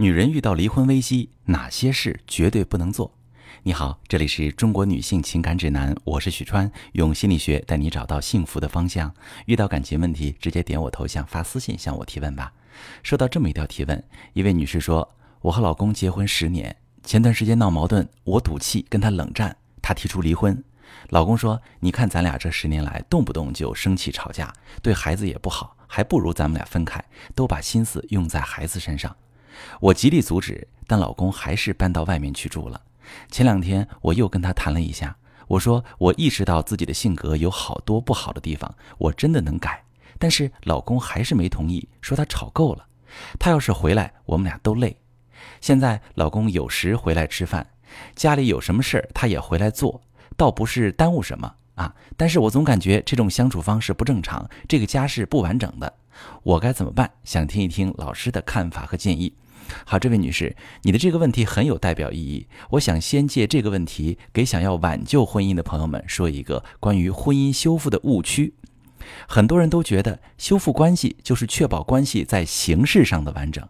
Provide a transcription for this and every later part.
女人遇到离婚危机，哪些事绝对不能做？你好，这里是中国女性情感指南，我是许川，用心理学带你找到幸福的方向。遇到感情问题，直接点我头像发私信向我提问吧。收到这么一条提问，一位女士说：“我和老公结婚十年，前段时间闹矛盾，我赌气跟他冷战，他提出离婚。老公说：‘你看咱俩这十年来，动不动就生气吵架，对孩子也不好，还不如咱们俩分开，都把心思用在孩子身上。’”我极力阻止，但老公还是搬到外面去住了。前两天我又跟他谈了一下，我说我意识到自己的性格有好多不好的地方，我真的能改。但是老公还是没同意，说他吵够了。他要是回来，我们俩都累。现在老公有时回来吃饭，家里有什么事儿他也回来做，倒不是耽误什么啊。但是我总感觉这种相处方式不正常，这个家是不完整的。我该怎么办？想听一听老师的看法和建议。好，这位女士，你的这个问题很有代表意义。我想先借这个问题，给想要挽救婚姻的朋友们说一个关于婚姻修复的误区。很多人都觉得修复关系就是确保关系在形式上的完整。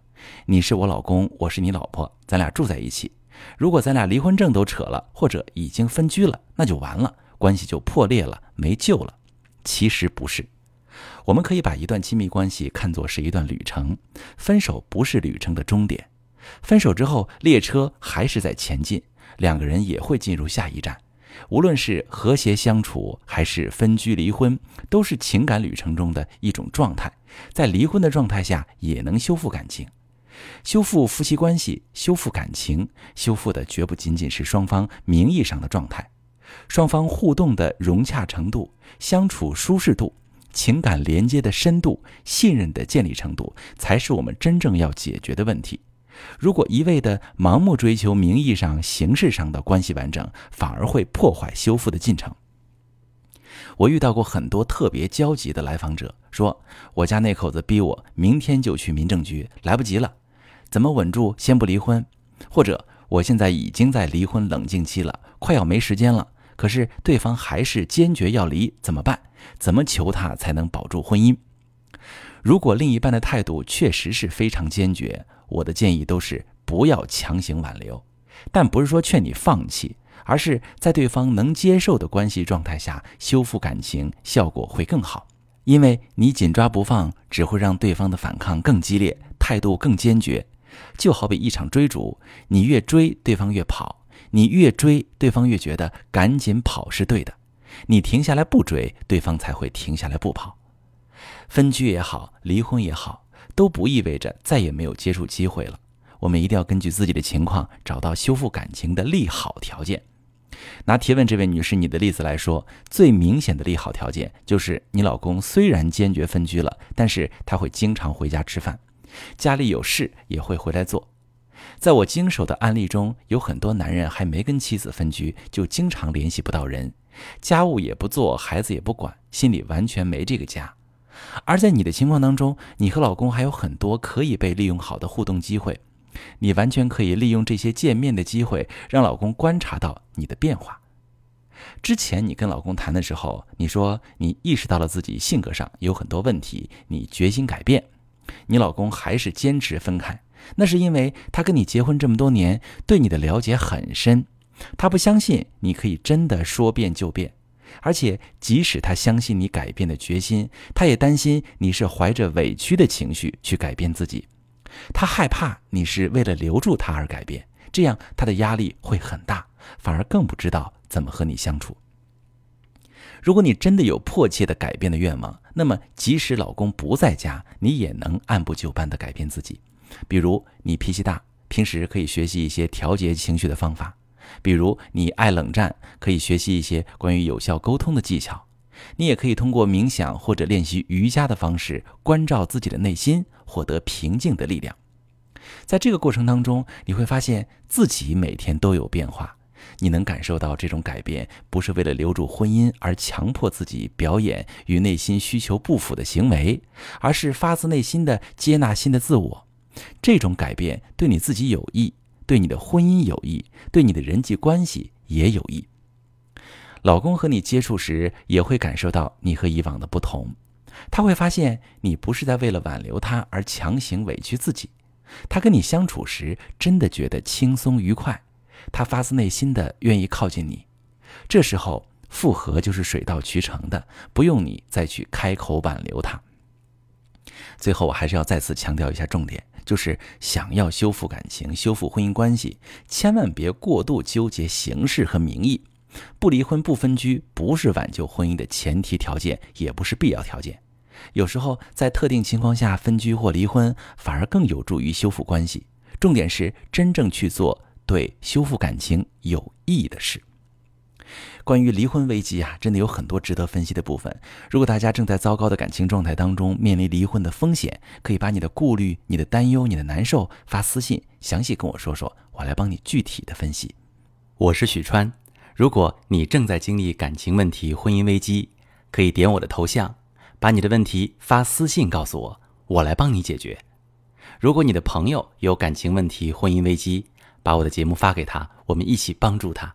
你是我老公，我是你老婆，咱俩住在一起。如果咱俩离婚证都扯了，或者已经分居了，那就完了，关系就破裂了，没救了。其实不是。我们可以把一段亲密关系看作是一段旅程，分手不是旅程的终点，分手之后列车还是在前进，两个人也会进入下一站。无论是和谐相处还是分居离婚，都是情感旅程中的一种状态。在离婚的状态下也能修复感情，修复夫妻关系，修复感情，修复的绝不仅仅是双方名义上的状态，双方互动的融洽程度，相处舒适度。情感连接的深度、信任的建立程度，才是我们真正要解决的问题。如果一味的盲目追求名义上、形式上的关系完整，反而会破坏修复的进程。我遇到过很多特别焦急的来访者，说我家那口子逼我明天就去民政局，来不及了，怎么稳住？先不离婚，或者我现在已经在离婚冷静期了，快要没时间了。可是对方还是坚决要离，怎么办？怎么求他才能保住婚姻？如果另一半的态度确实是非常坚决，我的建议都是不要强行挽留，但不是说劝你放弃，而是在对方能接受的关系状态下修复感情，效果会更好。因为你紧抓不放，只会让对方的反抗更激烈，态度更坚决。就好比一场追逐，你越追，对方越跑。你越追，对方越觉得赶紧跑是对的；你停下来不追，对方才会停下来不跑。分居也好，离婚也好，都不意味着再也没有接触机会了。我们一定要根据自己的情况，找到修复感情的利好条件。拿提问这位女士你的例子来说，最明显的利好条件就是你老公虽然坚决分居了，但是他会经常回家吃饭，家里有事也会回来做。在我经手的案例中，有很多男人还没跟妻子分居，就经常联系不到人，家务也不做，孩子也不管，心里完全没这个家。而在你的情况当中，你和老公还有很多可以被利用好的互动机会，你完全可以利用这些见面的机会，让老公观察到你的变化。之前你跟老公谈的时候，你说你意识到了自己性格上有很多问题，你决心改变，你老公还是坚持分开。那是因为他跟你结婚这么多年，对你的了解很深，他不相信你可以真的说变就变，而且即使他相信你改变的决心，他也担心你是怀着委屈的情绪去改变自己，他害怕你是为了留住他而改变，这样他的压力会很大，反而更不知道怎么和你相处。如果你真的有迫切的改变的愿望，那么即使老公不在家，你也能按部就班的改变自己。比如你脾气大，平时可以学习一些调节情绪的方法；比如你爱冷战，可以学习一些关于有效沟通的技巧。你也可以通过冥想或者练习瑜伽的方式，关照自己的内心，获得平静的力量。在这个过程当中，你会发现自己每天都有变化。你能感受到这种改变，不是为了留住婚姻而强迫自己表演与内心需求不符的行为，而是发自内心的接纳新的自我。这种改变对你自己有益，对你的婚姻有益，对你的人际关系也有益。老公和你接触时，也会感受到你和以往的不同。他会发现你不是在为了挽留他而强行委屈自己，他跟你相处时真的觉得轻松愉快，他发自内心的愿意靠近你，这时候复合就是水到渠成的，不用你再去开口挽留他。最后，我还是要再次强调一下重点，就是想要修复感情、修复婚姻关系，千万别过度纠结形式和名义。不离婚、不分居，不是挽救婚姻的前提条件，也不是必要条件。有时候，在特定情况下分居或离婚，反而更有助于修复关系。重点是真正去做对修复感情有益的事。关于离婚危机啊，真的有很多值得分析的部分。如果大家正在糟糕的感情状态当中，面临离婚的风险，可以把你的顾虑、你的担忧、你的难受发私信，详细跟我说说，我来帮你具体的分析。我是许川，如果你正在经历感情问题、婚姻危机，可以点我的头像，把你的问题发私信告诉我，我来帮你解决。如果你的朋友有感情问题、婚姻危机，把我的节目发给他，我们一起帮助他。